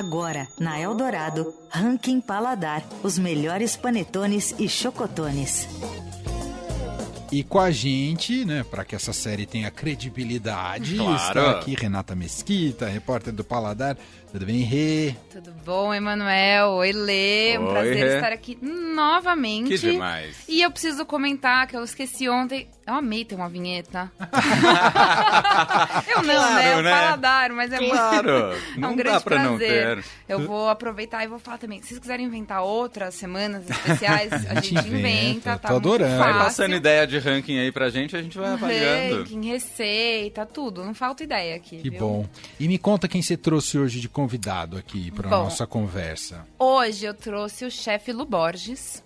Agora, na Eldorado, Ranking Paladar, os melhores panetones e chocotones. E com a gente, né, para que essa série tenha credibilidade, Claro. está aqui Renata Mesquita, repórter do Paladar. Tudo bem, Rê? Tudo bom, Emanuel? Oi, Lê. Um Oi, prazer Rê. estar aqui novamente. Que demais. E eu preciso comentar que eu esqueci ontem. Eu amei ter uma vinheta. eu não, Claro, né? O né? paladar, mas é Claro, muito. não é um dá grande pra não prazer. ter. Eu vou aproveitar e vou falar também. Se vocês quiserem inventar outras semanas especiais, a gente inventa, inventa. Tá tô adorando. Vai passando ideia de ranking aí pra gente, a gente vai avaliando. Ranking, receita, tudo. Não falta ideia aqui. Que viu? bom. E me conta quem você trouxe hoje de convidado aqui para Bom. nossa conversa. Hoje eu trouxe o chefe Lu Borges,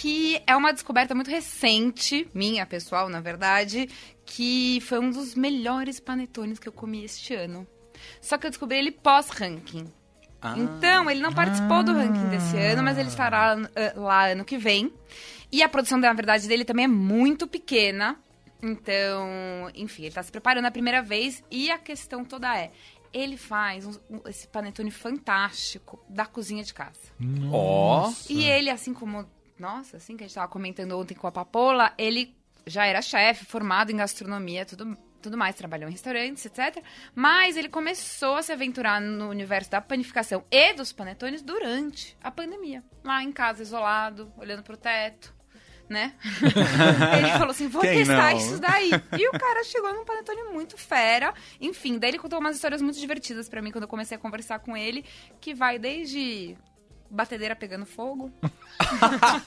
que é uma descoberta muito recente, minha pessoal, na verdade, que foi um dos melhores panetones que eu comi este ano. Só que eu descobri ele pós-ranking. Ah. Então, ele não participou do ranking desse ano, mas ele estará ah, lá ano que vem. E a produção, na verdade, dele também é muito pequena. Então, enfim, ele está se preparando a primeira vez. E a questão toda é: ele faz um- um- esse panetone fantástico da cozinha de casa. Ó, E ele, assim como. Nossa, assim que a gente estava comentando ontem com a Papola, ele já era chefe, formado em gastronomia, tudo, tudo mais, trabalhou em restaurantes, etc. Mas ele começou a se aventurar no universo da panificação e dos panetones durante a pandemia. Lá em casa, isolado, olhando pro teto. Né? ele falou assim: vou Quem testar não? isso daí. E o cara chegou num panetone muito fera. Enfim, daí ele contou umas histórias muito divertidas pra mim quando eu comecei a conversar com ele, que vai desde batedeira pegando fogo,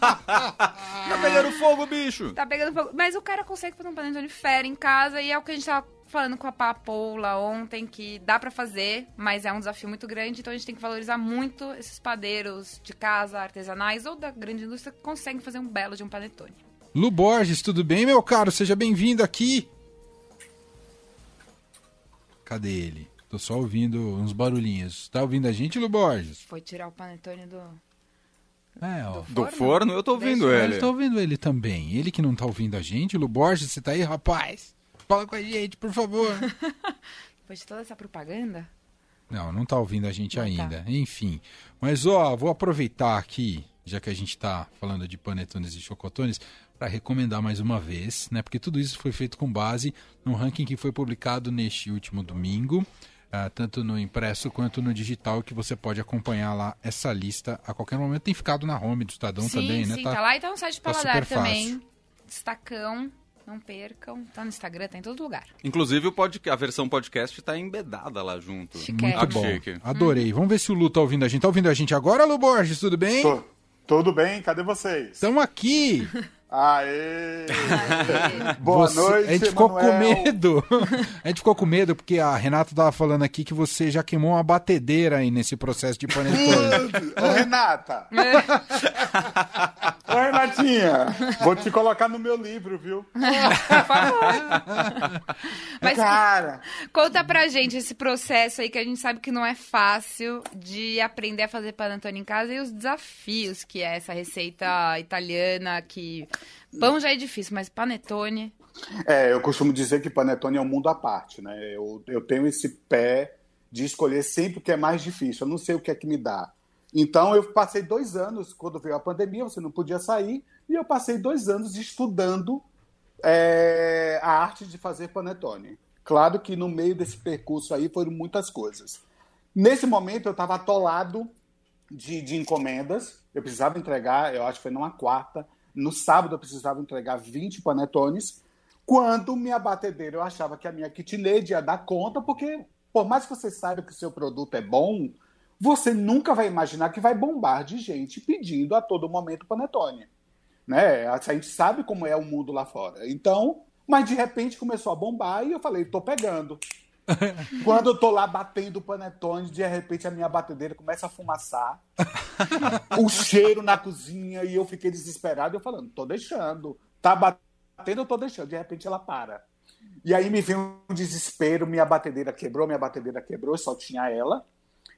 tá pegando fogo, bicho. Tá pegando fogo. Mas o cara consegue fazer um panetone fera em casa e é o que a gente tava falando com a Papoula ontem, que dá pra fazer, mas é um desafio muito grande, então a gente tem que valorizar muito esses padeiros de casa, artesanais ou da grande indústria que conseguem fazer um belo de um panetone. Lu Borges, tudo bem, meu caro? Seja bem-vindo aqui. Cadê ele? Tô só ouvindo uns barulhinhos. Tá ouvindo a gente, Lu Borges? Foi tirar o panetone do... É, ó. Do forno, eu tô ouvindo Deixa- ele. Eu tô ouvindo ele também. Ele que não tá ouvindo a gente. Lu Borges, você tá aí, rapaz? Fala com a gente, por favor. Depois de toda essa propaganda... Não, não tá ouvindo a gente Não ainda. Enfim. Mas, ó, vou aproveitar aqui, já que a gente tá falando de panetones e chocotones, para recomendar mais uma vez, né? Porque tudo isso foi feito com base num ranking que foi publicado neste último domingo, ah, tanto no impresso quanto no digital, que você pode acompanhar lá essa lista a qualquer momento. Tem ficado na home do Estadão sim, também, né? sim, tá... lá e tá no site do tá Paladar super também. fácil. Destacão, não percam. Tá no Instagram, tá em todo lugar. Inclusive, o podca- a versão podcast tá embedada lá junto. Chique. Muito que bom. chique. Adorei. Vamos ver se o Lu tá ouvindo a gente. Tá ouvindo a gente agora, Lu Borges? Tudo bem? Tô- Tudo bem? Cadê vocês? Estamos aqui. Aê! Aê. Boa Você- noite, A gente ficou com Emanuel. medo. A gente ficou com medo porque a Renata tava falando aqui que você já queimou uma batedeira aí nesse processo de panetone. Ô, Renata! Ô, Renatinha! Vou te colocar no meu livro, viu? Por favor. Mas Cara! conta pra gente esse processo aí que a gente sabe que não é fácil de aprender a fazer panetone em casa e os desafios que é essa receita italiana que pão já é difícil, mas panetone É, eu costumo dizer que panetone é um mundo à parte, né? Eu, eu tenho esse pé de escolher sempre o que é mais difícil. Eu não sei o que é que me dá. Então, eu passei dois anos, quando veio a pandemia, você não podia sair, e eu passei dois anos estudando é, a arte de fazer panetone. Claro que no meio desse percurso aí foram muitas coisas. Nesse momento, eu estava atolado de, de encomendas. Eu precisava entregar, eu acho que foi numa quarta. No sábado, eu precisava entregar 20 panetones. Quando minha batedeira, eu achava que a minha KitLady ia dar conta, porque por mais que você saiba que o seu produto é bom, você nunca vai imaginar que vai bombar de gente pedindo a todo momento panetone. Né? A gente sabe como é o mundo lá fora. Então, mas de repente começou a bombar e eu falei, tô pegando. Quando eu tô lá batendo o panetone, de repente a minha batedeira começa a fumaçar. o cheiro na cozinha e eu fiquei desesperado. Eu falando, tô deixando. Tá batendo, eu tô deixando. De repente ela para. E aí me veio um desespero, minha batedeira quebrou, minha batedeira quebrou, só tinha ela.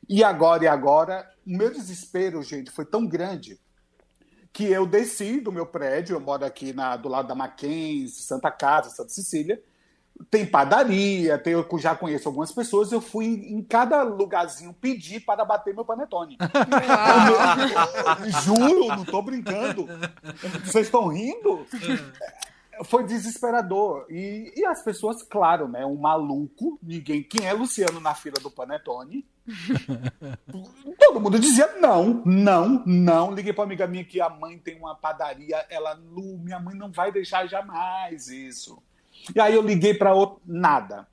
E agora e agora, o meu desespero, gente, foi tão grande que eu desci do meu prédio, eu moro aqui na, do lado da Mackenzie, Santa Casa, Santa Cecília, tem padaria, tem, eu já conheço algumas pessoas, eu fui em cada lugarzinho pedir para bater meu panetone. Juro, não estou brincando. Vocês estão rindo? Foi desesperador. E, e as pessoas, claro, né? Um maluco, ninguém. Quem é Luciano na fila do Panetone? Todo mundo dizia não, não, não. Liguei para uma amiga minha que a mãe tem uma padaria. Ela, Lu, minha mãe não vai deixar jamais isso. E aí eu liguei para outro, nada.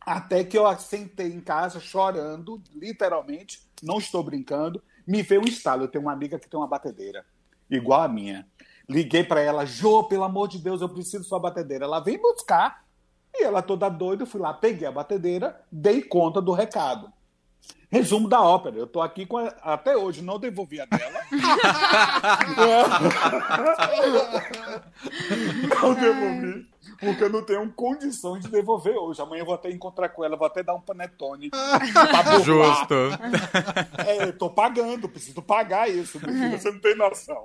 Até que eu sentei em casa chorando, literalmente, não estou brincando. Me veio um estalo. Eu tenho uma amiga que tem uma batedeira, igual a minha. Liguei para ela, Jô, pelo amor de Deus, eu preciso sua batedeira. Ela vem buscar. E ela toda doida, eu fui lá, peguei a batedeira, dei conta do recado. Resumo da ópera. Eu tô aqui com a... até hoje, não devolvi a dela. não devolvi, porque eu não tenho condições de devolver hoje. Amanhã eu vou até encontrar com ela, vou até dar um panetone. Justo. É, eu tô pagando, preciso pagar isso, meu filho, você não tem noção.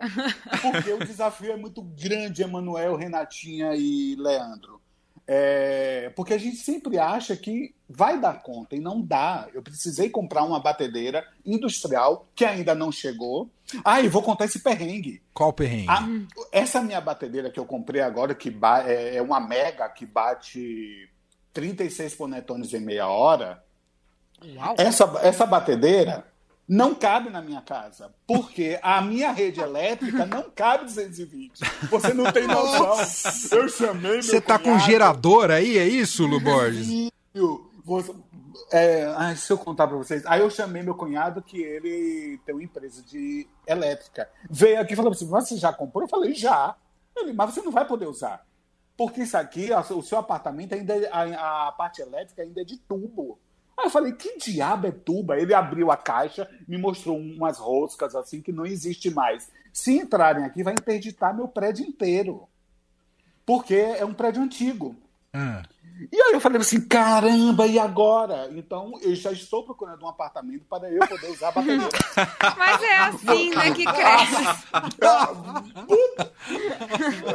Porque o desafio é muito grande, Emanuel, Renatinha e Leandro. É, porque a gente sempre acha que vai dar conta e não dá. Eu precisei comprar uma batedeira industrial que ainda não chegou. Ah, e vou contar esse perrengue. Qual perrengue? A, essa minha batedeira que eu comprei agora, que é, é uma mega que bate 36 panetones em meia hora. Uau. Essa, essa batedeira não cabe na minha casa, porque a minha rede elétrica não cabe 220. Você não tem noção. Eu chamei meu Você tá cunhado, com gerador aí, é isso, Lu Borges? É, se eu contar para vocês. Aí eu chamei meu cunhado, que ele tem uma empresa de elétrica. Veio aqui e falou assim: Você já comprou? Eu falei: Já. Ele, mas você não vai poder usar. Porque isso aqui, o seu apartamento ainda é, a, a parte elétrica ainda é de tubo. Aí eu falei, que diabo é tuba? Ele abriu a caixa, me mostrou umas roscas assim que não existe mais. Se entrarem aqui, vai interditar meu prédio inteiro. Porque é um prédio antigo. Ah. E aí eu falei assim, caramba, e agora? Então eu já estou procurando um apartamento para eu poder usar a bateria. Mas é assim, né, que cresce.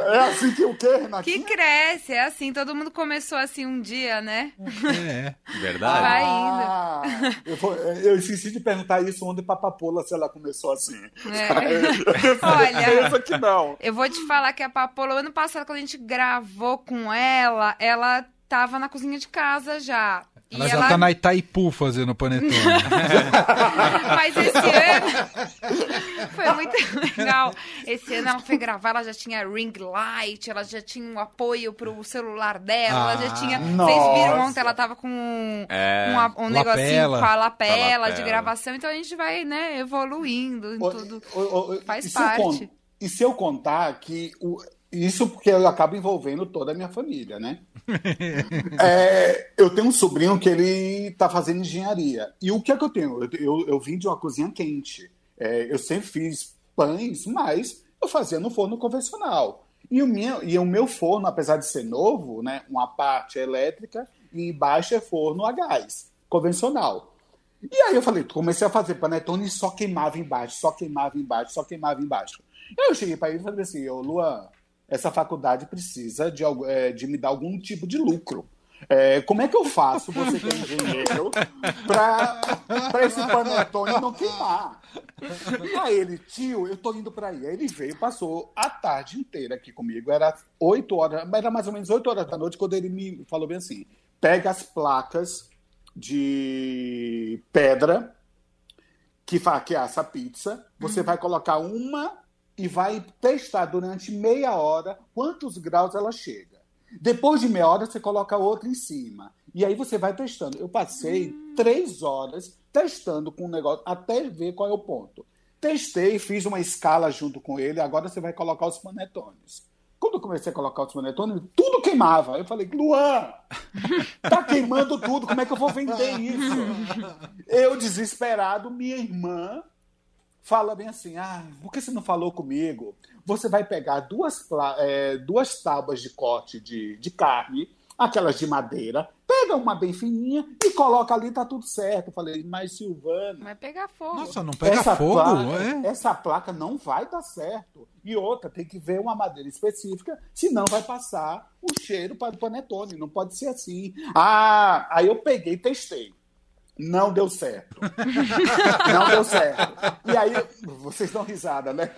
É assim que o quê, Renatinha? Que cresce, é assim. Todo mundo começou assim um dia, né? É, verdade. Vai indo. Ah, eu, eu esqueci de perguntar isso onde Papapola, se ela começou assim. É. Olha, que não. eu vou te falar que a Papola, ano passado, quando a gente gravou com ela, ela tava na cozinha de casa já. Ela e já ela... tá na Itaipu fazendo panetone. Mas esse ano foi muito legal. Esse ano ela foi gravar, ela já tinha ring light, ela já tinha um apoio pro celular dela, ah, ela já tinha. Nossa. Vocês viram ontem, ela tava com é, um, um negocinho com a lapela, lapela, de gravação, então a gente vai, né, evoluindo em tudo. O, o, Faz parte. e se eu contar que o, isso porque eu acabo envolvendo toda a minha família, né? é, eu tenho um sobrinho que ele está fazendo engenharia. E o que é que eu tenho? Eu, eu, eu vim de uma cozinha quente. É, eu sempre fiz pães, mas eu fazia no forno convencional. E o, meu, e o meu forno, apesar de ser novo, né, uma parte é elétrica e embaixo é forno a gás, convencional. E aí eu falei, comecei a fazer panetone e só queimava embaixo, só queimava embaixo, só queimava embaixo. Eu cheguei para ele e falei assim, ô Luan, essa faculdade precisa de, é, de me dar algum tipo de lucro. É, como é que eu faço, você que é engenheiro, para esse panetone não queimar? E aí ele, tio, eu tô indo para aí. Aí ele veio, passou a tarde inteira aqui comigo. Era 8 horas, era mais ou menos 8 horas da noite, quando ele me falou bem assim: pega as placas de pedra que, que assa a pizza, você uhum. vai colocar uma e vai testar durante meia hora quantos graus ela chega. Depois de meia hora, você coloca outra em cima. E aí você vai testando. Eu passei três horas testando com o negócio até ver qual é o ponto. Testei, fiz uma escala junto com ele. Agora você vai colocar os panetones. Quando eu comecei a colocar os panetones, tudo queimava. Eu falei, Luan, tá queimando tudo, como é que eu vou vender isso? Eu, desesperado, minha irmã fala bem assim: ah, por que você não falou comigo? Você vai pegar duas, é, duas tábuas de corte de, de carne, aquelas de madeira. Pega uma bem fininha e coloca ali, tá tudo certo. Eu falei, mas Silvana. Vai pegar fogo. Nossa, não pega essa fogo? Placa, é? Essa placa não vai dar certo. E outra, tem que ver uma madeira específica, senão vai passar o cheiro para o panetone. Não pode ser assim. Ah, aí eu peguei e testei. Não deu certo. não deu certo. E aí, vocês dão risada, né?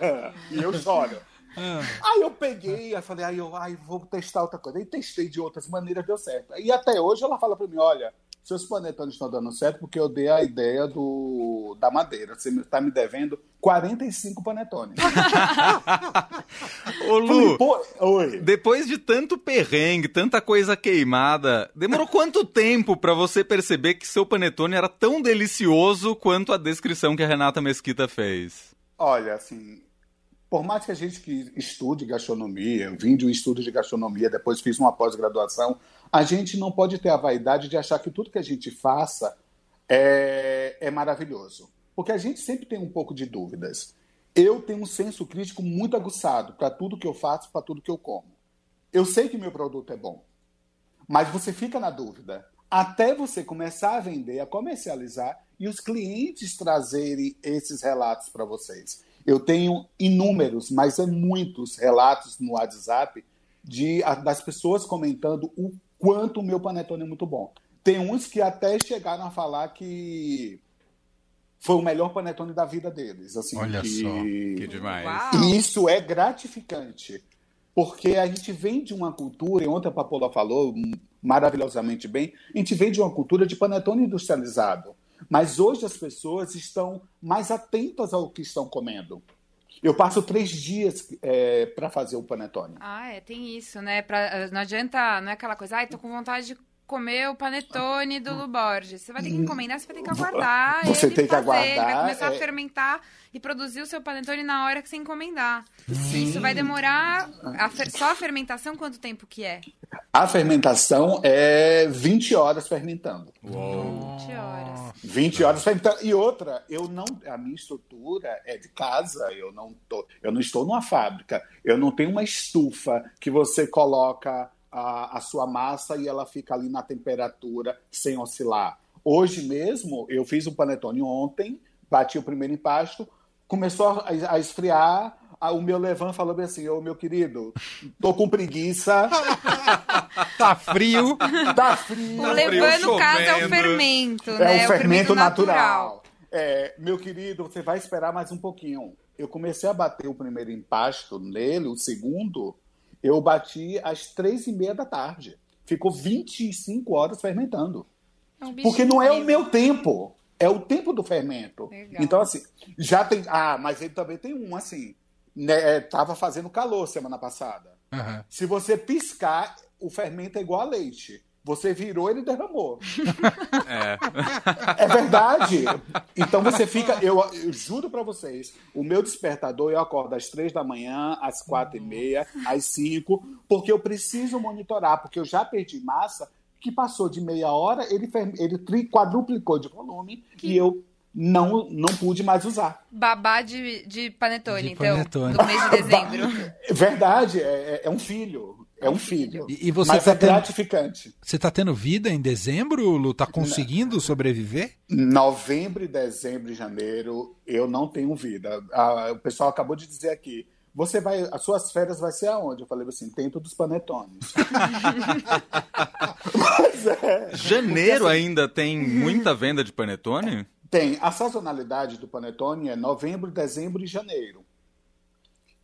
E eu choro. Ah. Aí eu peguei, aí falei, aí eu ai, vou testar outra coisa. Aí testei de outras maneiras, deu certo. E até hoje ela fala para mim, olha, seus panetones estão dando certo porque eu dei a ideia do, da madeira. Você está me devendo 45 panetones. Ô, Lu, oi. depois de tanto perrengue, tanta coisa queimada, demorou quanto tempo pra você perceber que seu panetone era tão delicioso quanto a descrição que a Renata Mesquita fez? Olha, assim, por mais que a gente que estude gastronomia, eu vim de um estudo de gastronomia, depois fiz uma pós-graduação, a gente não pode ter a vaidade de achar que tudo que a gente faça é, é maravilhoso. Porque a gente sempre tem um pouco de dúvidas. Eu tenho um senso crítico muito aguçado para tudo que eu faço, para tudo que eu como. Eu sei que meu produto é bom, mas você fica na dúvida. Até você começar a vender, a comercializar e os clientes trazerem esses relatos para vocês. Eu tenho inúmeros, mas é muitos relatos no WhatsApp de, das pessoas comentando o quanto o meu panetone é muito bom. Tem uns que até chegaram a falar que foi o melhor panetone da vida deles. Assim, Olha que... só, Que demais. Uau. E isso é gratificante, porque a gente vem de uma cultura, e ontem a Papola falou hum, maravilhosamente bem, a gente vem de uma cultura de panetone industrializado. Mas hoje as pessoas estão mais atentas ao que estão comendo. Eu passo três dias para fazer o panetone. Ah, é, tem isso, né? Pra, não adianta, não é aquela coisa, ai, tô com vontade de comer o panetone do Lu Borges. Você vai ter que encomendar, você vai ter que aguardar. Você ele tem que fazer, Ele vai aguardar, começar a é. fermentar e produzir o seu panetone na hora que você encomendar. Isso vai demorar. a fer- só a fermentação, quanto tempo que é? A fermentação é 20 horas fermentando. 20 horas. 20 horas fermentando. E outra, eu não, a minha estrutura é de casa, eu não, tô, eu não estou numa fábrica, eu não tenho uma estufa que você coloca a, a sua massa e ela fica ali na temperatura sem oscilar. Hoje mesmo, eu fiz um panetone ontem, bati o primeiro empasto, começou a, a esfriar, o meu Levan falou bem assim, ô meu querido, tô com preguiça, Tá frio. tá frio. O levando chovendo. caso é o fermento, É né? o o fermento natural. É, meu querido, você vai esperar mais um pouquinho. Eu comecei a bater o primeiro empasto nele, o segundo, eu bati às três e meia da tarde. Ficou 25 horas fermentando. É um Porque não é o meu tempo, é o tempo do fermento. Legal. Então, assim, já tem. Ah, mas ele também tem um, assim. Né, é, tava fazendo calor semana passada. Aham. Se você piscar, o fermento é igual a leite. Você virou, ele derramou. É. É verdade. Então você fica. Eu, eu juro pra vocês, o meu despertador eu acordo às três da manhã, às quatro e meia, às cinco, porque eu preciso monitorar, porque eu já perdi massa que passou de meia hora, ele, ele tri- quadruplicou de volume e eu não, não pude mais usar. Babá de, de panetone, De então, panetone. do mês de dezembro. Verdade, é, é- é um filho. É um filho. E- e você Mas tá é tendo- gratificante. Você tá tendo vida em dezembro, Lu? Tá conseguindo sobreviver? Novembro, dezembro e janeiro, eu não tenho vida. Ah, o pessoal acabou de dizer aqui. Você vai, as suas férias vai ser aonde? Eu falei assim, dentro dos panetones. Mas é. Janeiro ainda tem muita venda de panetone? Tem. A sazonalidade do panetone é novembro, dezembro e janeiro.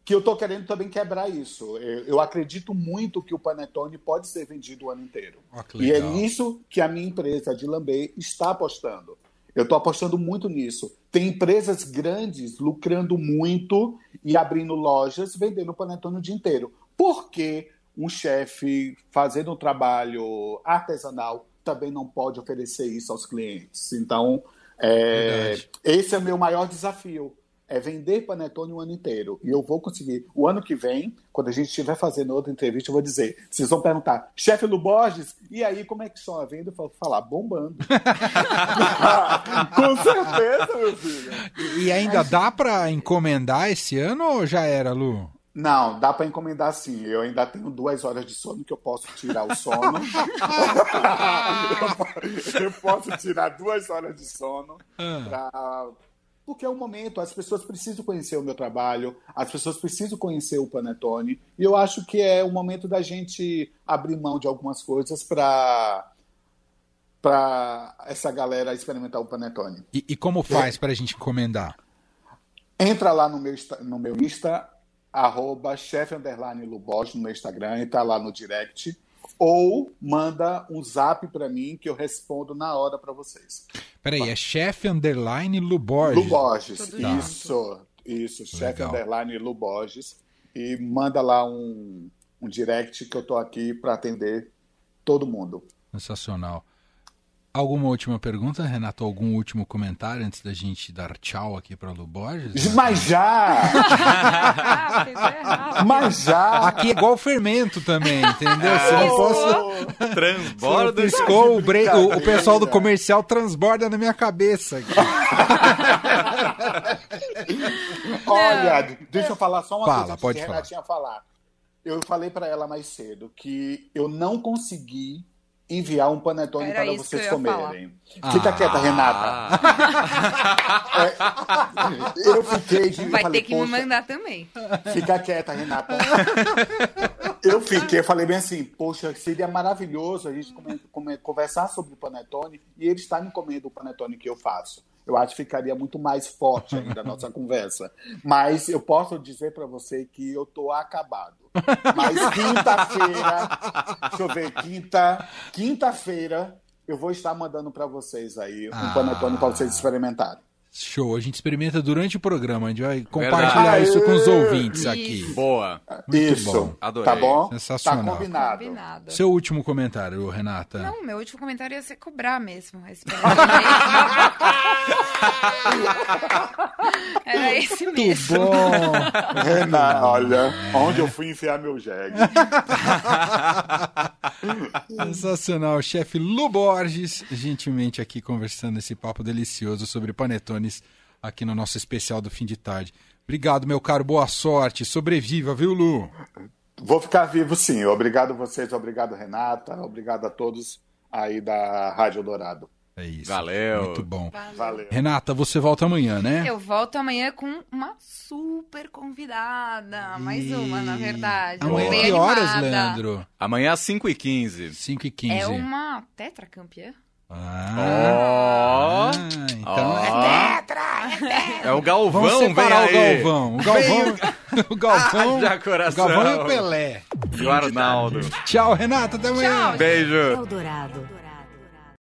Que eu tô querendo também quebrar isso. Eu, eu acredito muito que o panetone pode ser vendido o ano inteiro. Que E é nisso que a minha empresa, a Dilambê, está apostando. Eu estou apostando muito nisso. Tem empresas grandes lucrando muito e abrindo lojas vendendo panetone o dia inteiro. Por que um chefe fazendo um trabalho artesanal também não pode oferecer isso aos clientes? Então, é, esse é o meu maior desafio. É vender panetone o ano inteiro. E eu vou conseguir. O ano que vem, quando a gente estiver fazendo outra entrevista, eu vou dizer. Vocês vão perguntar, chefe Lu Borges, e aí como é que estão a venda? Eu vou falar, bombando. Com certeza, meu filho. E, e ainda dá pra encomendar esse ano ou já era, Lu? Não, dá para encomendar sim. Eu ainda tenho duas horas de sono que eu posso tirar o sono. eu posso tirar duas horas de sono Ah. pra... porque é um momento. As pessoas precisam conhecer o meu trabalho, as pessoas precisam conhecer o Panetone. E eu acho que é o momento da gente abrir mão de algumas coisas para para essa galera experimentar o Panetone. E, e como faz pra gente encomendar? Entra lá no meu, Insta- no meu Insta, arroba chefe Lubosch no meu Instagram, entra lá no direct, ou manda um zap para mim que eu respondo na hora para vocês. Peraí, é chefe underline Luborges. Luborges, Tudo isso, isso, chefe underline Luborges, e manda lá um, um direct que eu tô aqui para atender todo mundo. Sensacional. Alguma última pergunta, Renato? Algum último comentário antes da gente dar tchau aqui para Luborges? Mas já! Mas já! Aqui é igual fermento também, entendeu? Você não posso... Transborda. Piscou, o, bre- o- pessoal do comercial transborda na minha cabeça. aqui. Olha, deixa eu falar só uma Fala, coisa pode de falar. Renatinha falar. Eu falei para ela mais cedo que eu não consegui enviar um panetone Era para isso vocês que eu comerem. Fica Ah. quieta, Renata. É, eu fiquei de, eu Vai falei, ter que me "Poxa, mandar também. Fica quieta, Renata. Eu fiquei, falei bem assim, poxa, seria maravilhoso a gente come- come- conversar sobre o panetone e ele está me comendo o panetone que eu faço. Eu acho que ficaria muito mais forte ainda a nossa conversa. Mas eu posso dizer para você que eu tô acabado. Mas quinta-feira, deixa eu ver, quinta, quinta-feira eu vou estar mandando para vocês aí um Ah. panetone para vocês experimentarem. Show, a gente experimenta durante o programa, a gente vai compartilhar Verdade. isso com os ouvintes aqui. Boa. Muito Isso. bom. Adorei. Tá bom? Sensacional. Tá combinado. Combinado. Seu último comentário, Renata. Não, meu último comentário ia ser cobrar mesmo. Esse Era esse Muito mesmo. bom. Renan, olha, onde eu fui enfiar meu jegue. Sensacional. Chefe Lu Borges, gentilmente aqui conversando esse papo delicioso sobre panetones aqui no nosso especial do fim de tarde. Obrigado, meu caro. Boa sorte. Sobreviva, viu, Lu? Vou ficar vivo sim. Obrigado a vocês, obrigado Renata, obrigado a todos aí da Rádio Dourado. É isso. Valeu. Muito bom. Valeu. Renata, você volta amanhã, né? Eu volto amanhã com uma super convidada. Mais uma, na verdade. Amanhã Bem que horas, animada. Leandro? Amanhã às 5h15. 5 e 15 É uma tetracampeã. Ah, Ó. então Ó. É o Galvão, Vamos vem separar o. Galvão. O Galvão, o Galvão, o coração. Galvão e o Pelé. E o Arnaldo. Tchau, Renata. Até amanhã. Tchau. Beijo. Eldorado.